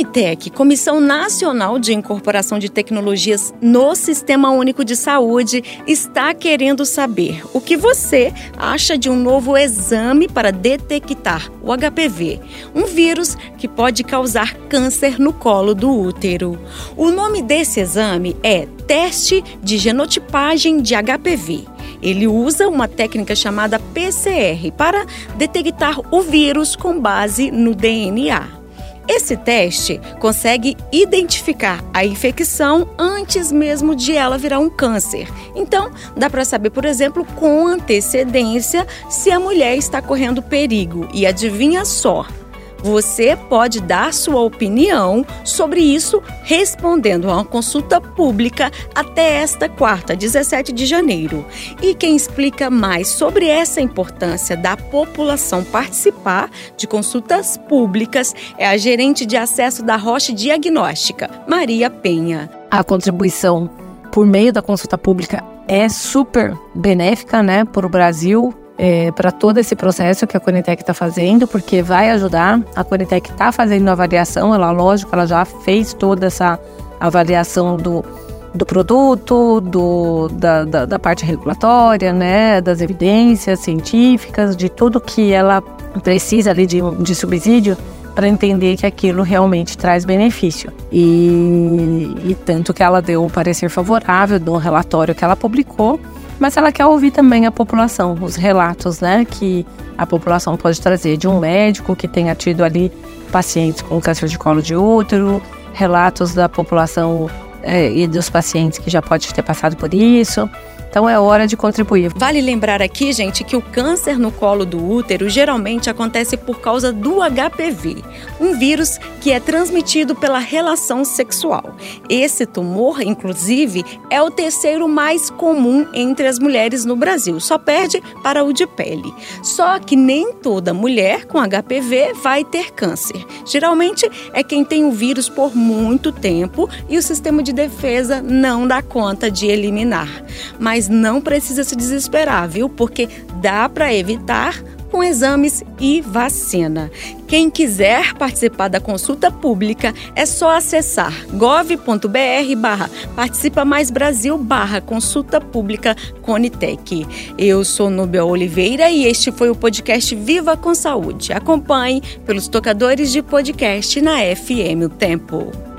A Conitec, Comissão Nacional de Incorporação de Tecnologias no Sistema Único de Saúde, está querendo saber o que você acha de um novo exame para detectar o HPV, um vírus que pode causar câncer no colo do útero. O nome desse exame é Teste de Genotipagem de HPV. Ele usa uma técnica chamada PCR para detectar o vírus com base no DNA. Esse teste consegue identificar a infecção antes mesmo de ela virar um câncer. Então, dá para saber, por exemplo, com antecedência se a mulher está correndo perigo. E adivinha só, você pode dar sua opinião sobre isso respondendo a uma consulta pública até esta quarta, 17 de janeiro. E quem explica mais sobre essa importância da população participar de consultas públicas é a gerente de acesso da Roche Diagnóstica, Maria Penha. A contribuição por meio da consulta pública é super benéfica, né, para o Brasil, é, para todo esse processo que a Conitec está fazendo, porque vai ajudar. A Conitec está fazendo a avaliação, ela, lógico, ela já fez toda essa avaliação do, do produto, do, da, da, da, parte regulatória, né, das evidências científicas, de tudo que ela precisa ali de, de subsídio para entender que aquilo realmente traz benefício. E, e tanto que ela deu o parecer favorável no relatório que ela publicou mas ela quer ouvir também a população, os relatos, né, que a população pode trazer de um médico que tenha tido ali pacientes com câncer de colo de útero, relatos da população é, e dos pacientes que já pode ter passado por isso. Então é hora de contribuir. Vale lembrar aqui, gente, que o câncer no colo do útero geralmente acontece por causa do HPV, um vírus que é transmitido pela relação sexual. Esse tumor, inclusive, é o terceiro mais comum entre as mulheres no Brasil, só perde para o de pele. Só que nem toda mulher com HPV vai ter câncer. Geralmente é quem tem o vírus por muito tempo e o sistema de defesa não dá conta de eliminar. Mas não precisa se desesperar, viu? Porque dá para evitar com exames e vacina. Quem quiser participar da consulta pública é só acessar gov.br barra participa mais Brasil barra consulta pública Conitec. Eu sou Nubia Oliveira e este foi o podcast Viva com Saúde. Acompanhe pelos tocadores de podcast na FM O Tempo.